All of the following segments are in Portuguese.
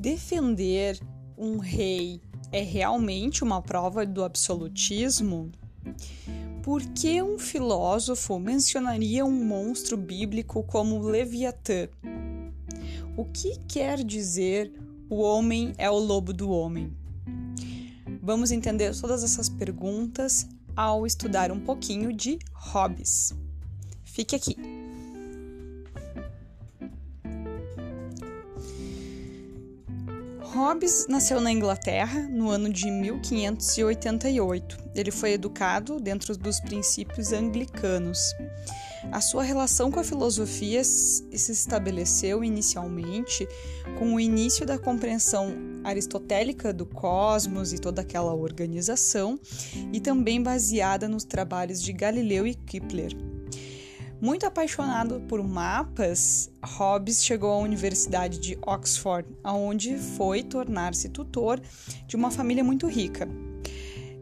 defender um rei é realmente uma prova do absolutismo? Por que um filósofo mencionaria um monstro bíblico como Leviatã? O que quer dizer o homem é o lobo do homem? Vamos entender todas essas perguntas ao estudar um pouquinho de Hobbes. Fique aqui. Hobbes nasceu na Inglaterra no ano de 1588. Ele foi educado dentro dos princípios anglicanos. A sua relação com a filosofia se estabeleceu inicialmente com o início da compreensão aristotélica do cosmos e toda aquela organização, e também baseada nos trabalhos de Galileu e Kepler. Muito apaixonado por mapas, Hobbes chegou à Universidade de Oxford, onde foi tornar-se tutor de uma família muito rica.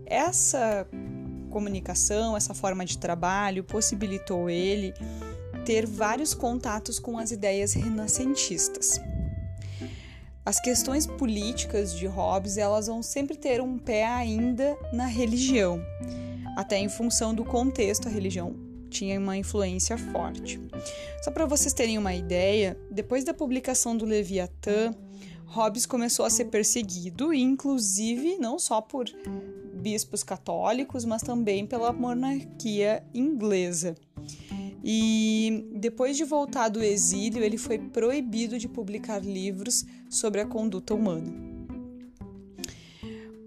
Essa comunicação, essa forma de trabalho possibilitou ele ter vários contatos com as ideias renascentistas. As questões políticas de Hobbes, elas vão sempre ter um pé ainda na religião, até em função do contexto, a religião tinha uma influência forte. Só para vocês terem uma ideia, depois da publicação do Leviatã, Hobbes começou a ser perseguido, inclusive não só por bispos católicos, mas também pela monarquia inglesa. E depois de voltar do exílio, ele foi proibido de publicar livros sobre a conduta humana.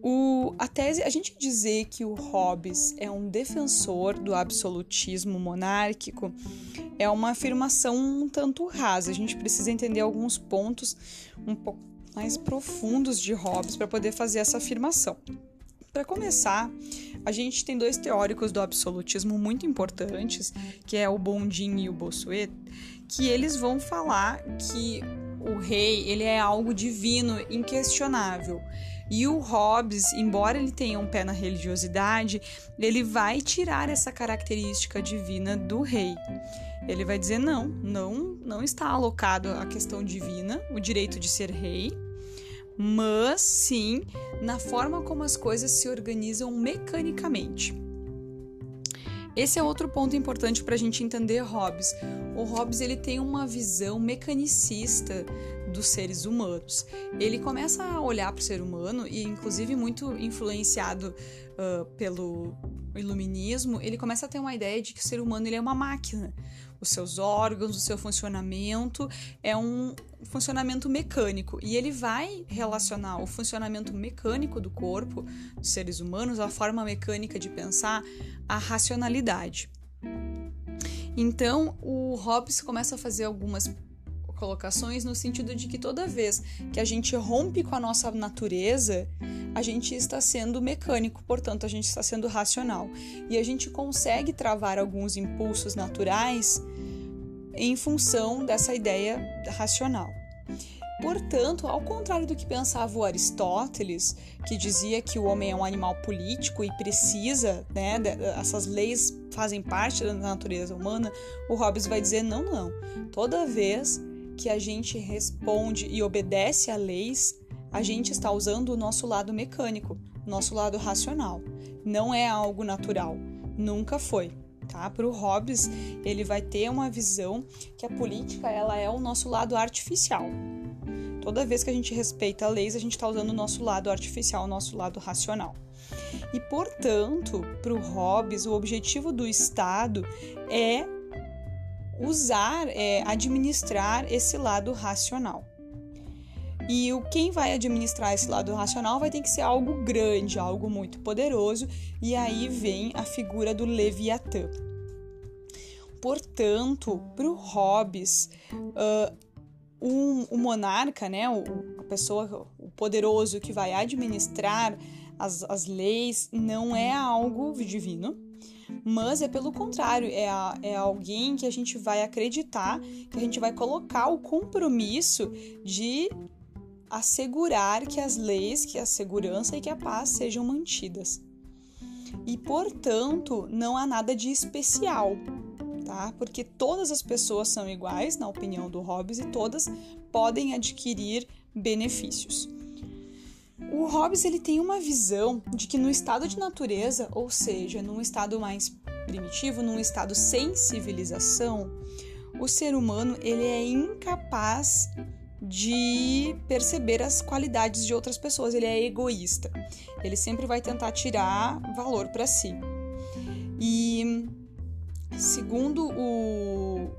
O, a tese, a gente dizer que o Hobbes é um defensor do absolutismo monárquico é uma afirmação um tanto rasa. A gente precisa entender alguns pontos um pouco mais profundos de Hobbes para poder fazer essa afirmação. Para começar, a gente tem dois teóricos do absolutismo muito importantes, que é o Bondin e o Bossuet, que eles vão falar que o rei ele é algo divino, inquestionável. E o Hobbes, embora ele tenha um pé na religiosidade, ele vai tirar essa característica divina do rei. Ele vai dizer não, não, não está alocado a questão divina, o direito de ser rei, mas sim na forma como as coisas se organizam mecanicamente. Esse é outro ponto importante para a gente entender Hobbes. O Hobbes ele tem uma visão mecanicista dos seres humanos. Ele começa a olhar para o ser humano e, inclusive, muito influenciado uh, pelo iluminismo, ele começa a ter uma ideia de que o ser humano ele é uma máquina. Os seus órgãos, o seu funcionamento é um funcionamento mecânico e ele vai relacionar o funcionamento mecânico do corpo dos seres humanos, a forma mecânica de pensar, à racionalidade. Então, o Hobbes começa a fazer algumas colocações no sentido de que toda vez que a gente rompe com a nossa natureza, a gente está sendo mecânico, portanto, a gente está sendo racional. E a gente consegue travar alguns impulsos naturais em função dessa ideia racional. Portanto, ao contrário do que pensava o Aristóteles, que dizia que o homem é um animal político e precisa, né, essas leis fazem parte da natureza humana, o Hobbes vai dizer: não, não. Toda vez que a gente responde e obedece a leis, a gente está usando o nosso lado mecânico, nosso lado racional. Não é algo natural, nunca foi. Tá? Para o Hobbes, ele vai ter uma visão que a política ela é o nosso lado artificial. Toda vez que a gente respeita leis, a gente está usando o nosso lado artificial, o nosso lado racional. E, portanto, para o Hobbes, o objetivo do Estado é usar, é, administrar esse lado racional. E o quem vai administrar esse lado racional vai ter que ser algo grande, algo muito poderoso, e aí vem a figura do Leviatã. Portanto, para o Hobbes, uh, um, o monarca, né, o, a pessoa, o poderoso que vai administrar as, as leis, não é algo divino, mas é pelo contrário, é, a, é alguém que a gente vai acreditar, que a gente vai colocar o compromisso de assegurar que as leis, que a segurança e que a paz sejam mantidas. E, portanto, não há nada de especial, tá? Porque todas as pessoas são iguais, na opinião do Hobbes, e todas podem adquirir benefícios. O Hobbes ele tem uma visão de que no estado de natureza, ou seja, num estado mais primitivo, num estado sem civilização, o ser humano ele é incapaz de perceber as qualidades de outras pessoas, ele é egoísta. Ele sempre vai tentar tirar valor para si. E segundo o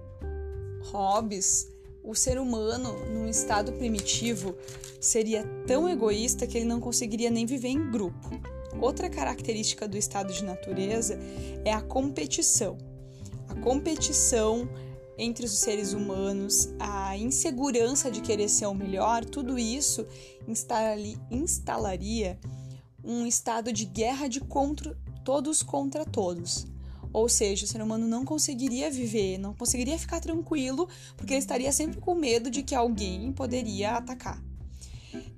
Hobbes, o ser humano, num estado primitivo, seria tão egoísta que ele não conseguiria nem viver em grupo. Outra característica do estado de natureza é a competição. A competição entre os seres humanos, a insegurança de querer ser o melhor, tudo isso instalaria um estado de guerra de contra, todos contra todos. Ou seja, o ser humano não conseguiria viver, não conseguiria ficar tranquilo, porque ele estaria sempre com medo de que alguém poderia atacar.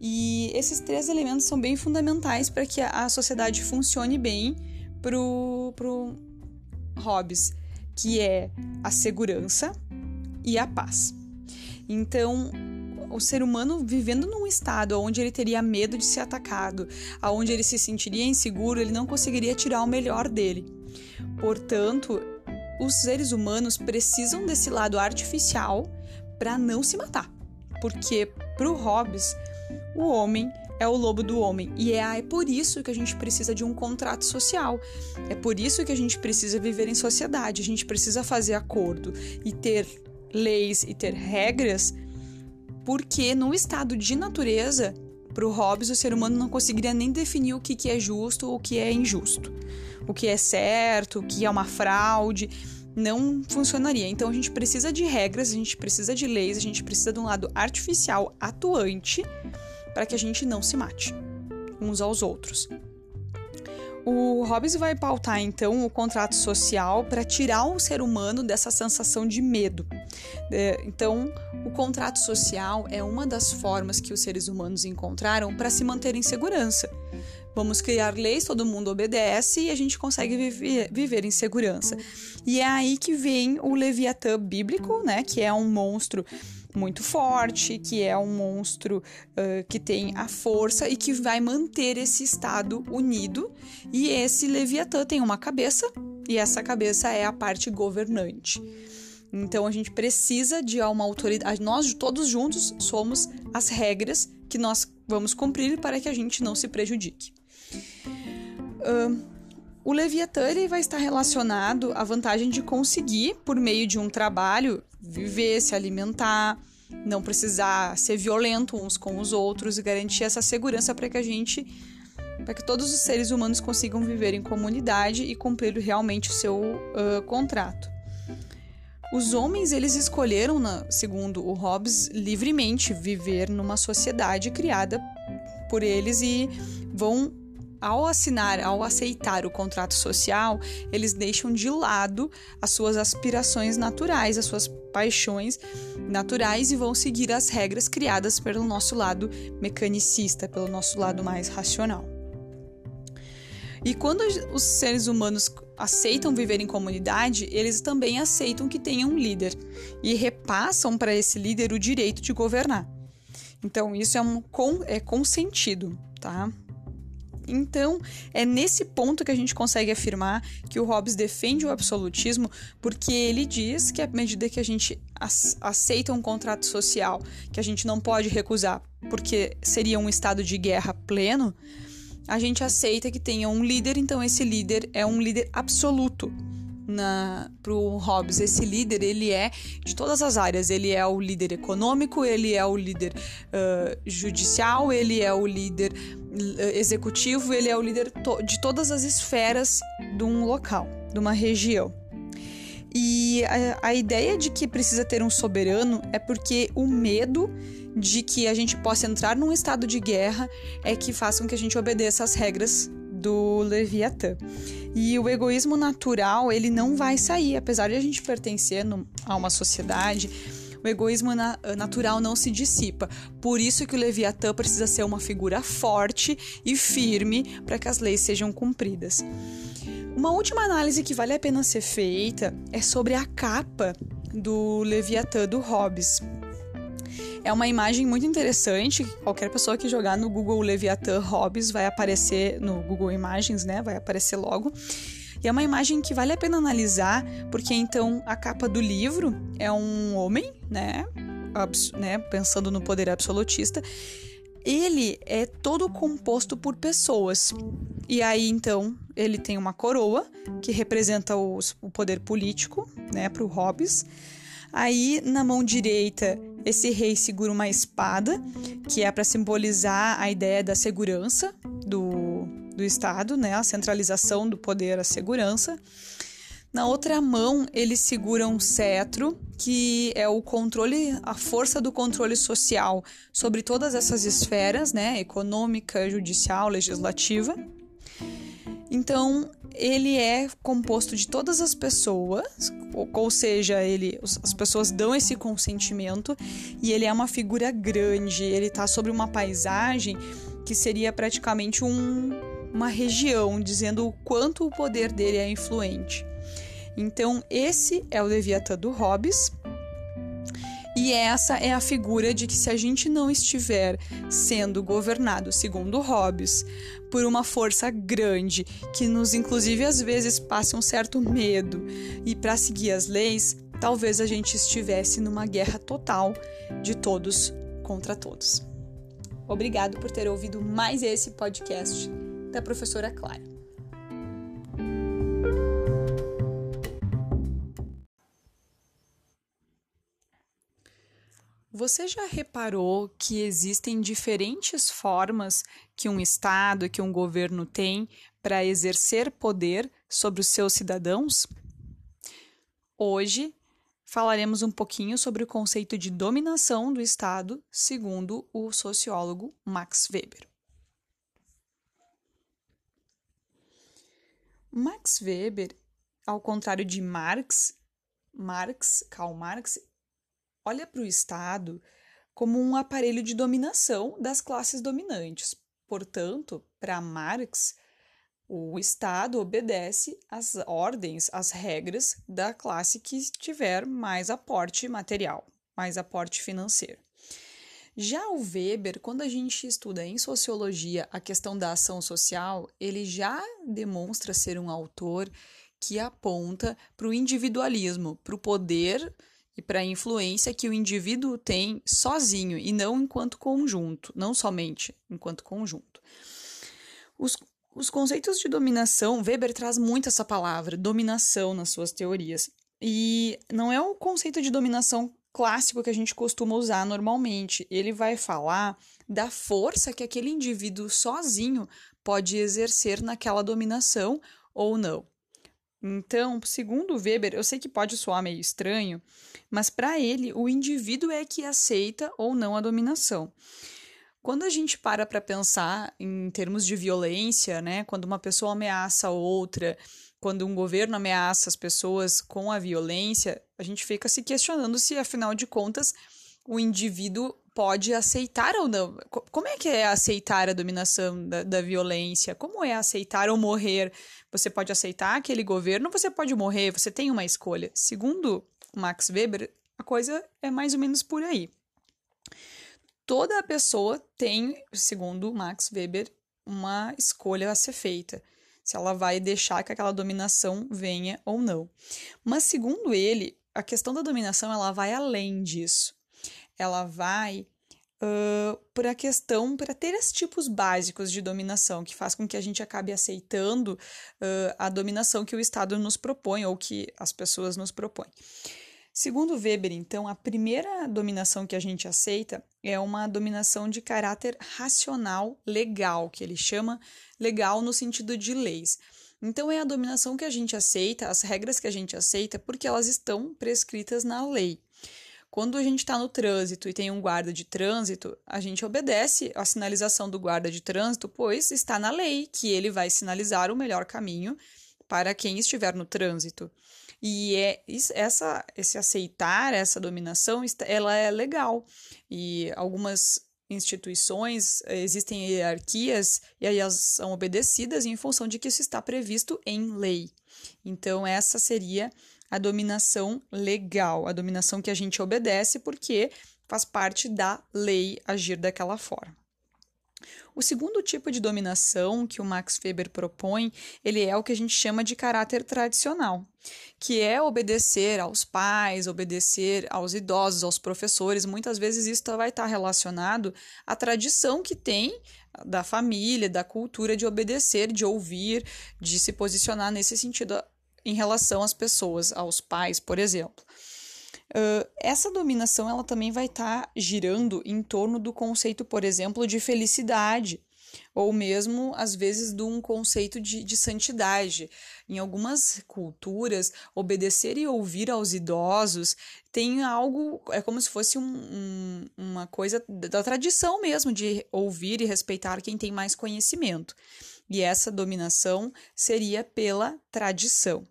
E esses três elementos são bem fundamentais para que a sociedade funcione bem pro, pro Hobbes, que é a segurança e a paz. Então, o ser humano vivendo num estado onde ele teria medo de ser atacado, aonde ele se sentiria inseguro, ele não conseguiria tirar o melhor dele. Portanto, os seres humanos precisam desse lado artificial para não se matar. Porque para o Hobbes, o homem é o lobo do homem. E é, é por isso que a gente precisa de um contrato social. É por isso que a gente precisa viver em sociedade. A gente precisa fazer acordo e ter leis e ter regras, porque no estado de natureza, para o Hobbes, o ser humano não conseguiria nem definir o que, que é justo ou o que é injusto o que é certo, o que é uma fraude, não funcionaria. Então a gente precisa de regras, a gente precisa de leis, a gente precisa de um lado artificial atuante para que a gente não se mate uns aos outros. O Hobbes vai pautar então o contrato social para tirar o ser humano dessa sensação de medo. É, então, o contrato social é uma das formas que os seres humanos encontraram para se manter em segurança. Vamos criar leis, todo mundo obedece e a gente consegue viver, viver em segurança. E é aí que vem o Leviatã bíblico, né? Que é um monstro muito forte, que é um monstro uh, que tem a força e que vai manter esse estado unido. E esse Leviatã tem uma cabeça, e essa cabeça é a parte governante. Então a gente precisa de uma autoridade. Nós todos juntos somos as regras que nós vamos cumprir para que a gente não se prejudique. Uh, o Leviatã vai estar relacionado à vantagem de conseguir, por meio de um trabalho, viver, se alimentar, não precisar ser violento uns com os outros e garantir essa segurança para que a gente, para que todos os seres humanos consigam viver em comunidade e cumprir realmente o seu uh, contrato. Os homens eles escolheram, segundo o Hobbes, livremente viver numa sociedade criada por eles e vão ao assinar, ao aceitar o contrato social, eles deixam de lado as suas aspirações naturais, as suas paixões naturais e vão seguir as regras criadas pelo nosso lado mecanicista, pelo nosso lado mais racional. E quando os seres humanos aceitam viver em comunidade, eles também aceitam que tenham um líder e repassam para esse líder o direito de governar. Então, isso é, um, é consentido, tá? Então, é nesse ponto que a gente consegue afirmar que o Hobbes defende o absolutismo, porque ele diz que à medida que a gente aceita um contrato social que a gente não pode recusar, porque seria um estado de guerra pleno, a gente aceita que tenha um líder, então esse líder é um líder absoluto para o Hobbes, esse líder ele é de todas as áreas. Ele é o líder econômico, ele é o líder uh, judicial, ele é o líder uh, executivo, ele é o líder to de todas as esferas de um local, de uma região. E a, a ideia de que precisa ter um soberano é porque o medo de que a gente possa entrar num estado de guerra é que faça com que a gente obedeça às regras do Leviatã. E o egoísmo natural, ele não vai sair, apesar de a gente pertencer a uma sociedade, o egoísmo na, natural não se dissipa. Por isso que o Leviatã precisa ser uma figura forte e firme para que as leis sejam cumpridas. Uma última análise que vale a pena ser feita é sobre a capa do Leviatã do Hobbes. É uma imagem muito interessante. Qualquer pessoa que jogar no Google Leviathan Hobbes vai aparecer no Google Imagens, né? Vai aparecer logo. E é uma imagem que vale a pena analisar, porque então a capa do livro é um homem, né? Abs né? Pensando no poder absolutista. Ele é todo composto por pessoas. E aí, então, ele tem uma coroa que representa os, o poder político, né, para o Hobbes. Aí, na mão direita, esse rei segura uma espada, que é para simbolizar a ideia da segurança do, do Estado, né? A centralização do poder, a segurança. Na outra mão, ele segura um cetro, que é o controle, a força do controle social sobre todas essas esferas, né? Econômica, judicial, legislativa. Então, ele é composto de todas as pessoas, ou, ou seja, ele, as pessoas dão esse consentimento e ele é uma figura grande, ele está sobre uma paisagem que seria praticamente um, uma região, dizendo o quanto o poder dele é influente. Então, esse é o Leviatã do Hobbes. E essa é a figura de que se a gente não estiver sendo governado, segundo Hobbes, por uma força grande que nos, inclusive, às vezes passe um certo medo e para seguir as leis, talvez a gente estivesse numa guerra total de todos contra todos. Obrigado por ter ouvido mais esse podcast da professora Clara. Você já reparou que existem diferentes formas que um Estado, que um governo tem para exercer poder sobre os seus cidadãos? Hoje falaremos um pouquinho sobre o conceito de dominação do Estado, segundo o sociólogo Max Weber. Max Weber, ao contrário de Marx, Marx, Karl Marx, olha para o Estado como um aparelho de dominação das classes dominantes. Portanto, para Marx, o Estado obedece às ordens, às regras da classe que tiver mais aporte material, mais aporte financeiro. Já o Weber, quando a gente estuda em sociologia a questão da ação social, ele já demonstra ser um autor que aponta para o individualismo, para o poder e para a influência que o indivíduo tem sozinho e não enquanto conjunto, não somente enquanto conjunto. Os, os conceitos de dominação, Weber traz muito essa palavra, dominação, nas suas teorias. E não é o conceito de dominação clássico que a gente costuma usar normalmente. Ele vai falar da força que aquele indivíduo sozinho pode exercer naquela dominação ou não. Então, segundo Weber, eu sei que pode soar meio estranho, mas para ele, o indivíduo é que aceita ou não a dominação. Quando a gente para para pensar em termos de violência, né, quando uma pessoa ameaça outra, quando um governo ameaça as pessoas com a violência, a gente fica se questionando se, afinal de contas, o indivíduo pode aceitar ou não. Como é que é aceitar a dominação da, da violência? Como é aceitar ou morrer você pode aceitar aquele governo, você pode morrer, você tem uma escolha. Segundo Max Weber, a coisa é mais ou menos por aí. Toda pessoa tem, segundo Max Weber, uma escolha a ser feita. Se ela vai deixar que aquela dominação venha ou não. Mas, segundo ele, a questão da dominação ela vai além disso. Ela vai uh, por a questão, para ter esses tipos básicos de dominação, que faz com que a gente acabe aceitando uh, a dominação que o Estado nos propõe ou que as pessoas nos propõem. Segundo Weber, então, a primeira dominação que a gente aceita é uma dominação de caráter racional legal, que ele chama legal no sentido de leis. Então, é a dominação que a gente aceita, as regras que a gente aceita, porque elas estão prescritas na lei. Quando a gente está no trânsito e tem um guarda de trânsito, a gente obedece a sinalização do guarda de trânsito, pois está na lei que ele vai sinalizar o melhor caminho para quem estiver no trânsito. E é essa, esse aceitar essa dominação, ela é legal. E algumas instituições existem hierarquias e aí elas são obedecidas em função de que isso está previsto em lei. Então essa seria a dominação legal, a dominação que a gente obedece porque faz parte da lei agir daquela forma. O segundo tipo de dominação que o Max Weber propõe, ele é o que a gente chama de caráter tradicional, que é obedecer aos pais, obedecer aos idosos, aos professores. Muitas vezes isso vai estar relacionado à tradição que tem da família, da cultura de obedecer, de ouvir, de se posicionar nesse sentido em relação às pessoas, aos pais, por exemplo. Uh, essa dominação ela também vai estar tá girando em torno do conceito, por exemplo, de felicidade, ou mesmo, às vezes, de um conceito de, de santidade. Em algumas culturas, obedecer e ouvir aos idosos tem algo, é como se fosse um, um, uma coisa da tradição mesmo, de ouvir e respeitar quem tem mais conhecimento. E essa dominação seria pela tradição.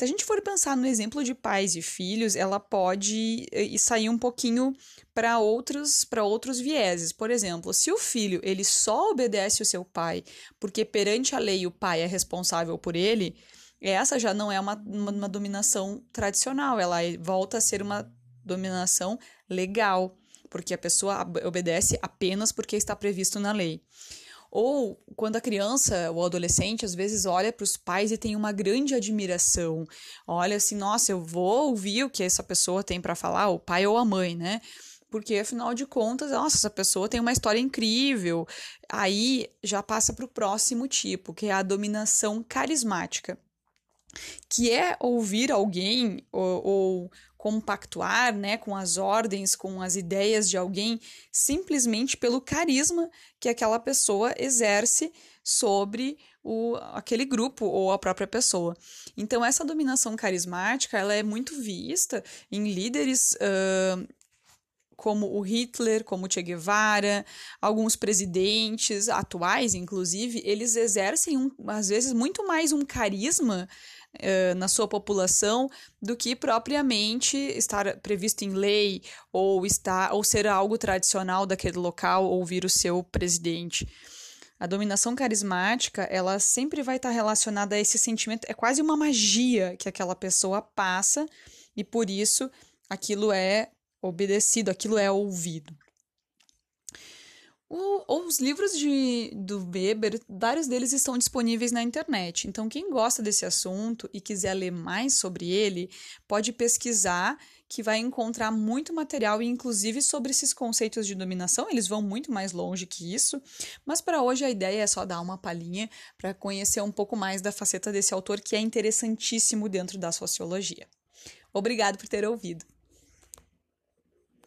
Se a gente for pensar no exemplo de pais e filhos, ela pode eh, sair um pouquinho para outros para outros vieses. Por exemplo, se o filho ele só obedece o seu pai porque perante a lei o pai é responsável por ele, essa já não é uma, uma, uma dominação tradicional, ela volta a ser uma dominação legal, porque a pessoa obedece apenas porque está previsto na lei. Ou quando a criança ou adolescente às vezes olha para os pais e tem uma grande admiração. Olha assim, nossa, eu vou ouvir o que essa pessoa tem para falar, o pai ou a mãe, né? Porque afinal de contas, nossa, essa pessoa tem uma história incrível. Aí já passa para o próximo tipo, que é a dominação carismática que é ouvir alguém ou, ou, compactuar né, com as ordens, com as ideias de alguém, simplesmente pelo carisma que aquela pessoa exerce sobre o, aquele grupo ou a própria pessoa. Então, essa dominação carismática ela é muito vista em líderes. Uh, como o Hitler, como o Che Guevara, alguns presidentes atuais, inclusive, eles exercem, um, às vezes, muito mais um carisma uh, na sua população do que propriamente estar previsto em lei ou estar ou ser algo tradicional daquele local ouvir o seu presidente. A dominação carismática, ela sempre vai estar relacionada a esse sentimento, é quase uma magia que aquela pessoa passa e por isso aquilo é obedecido, aquilo é ouvido. O, os livros de, do Weber, vários deles estão disponíveis na internet. Então, quem gosta desse assunto e quiser ler mais sobre ele, pode pesquisar, que vai encontrar muito material, inclusive sobre esses conceitos de dominação. Eles vão muito mais longe que isso. Mas para hoje a ideia é só dar uma palhinha para conhecer um pouco mais da faceta desse autor que é interessantíssimo dentro da sociologia. Obrigado por ter ouvido.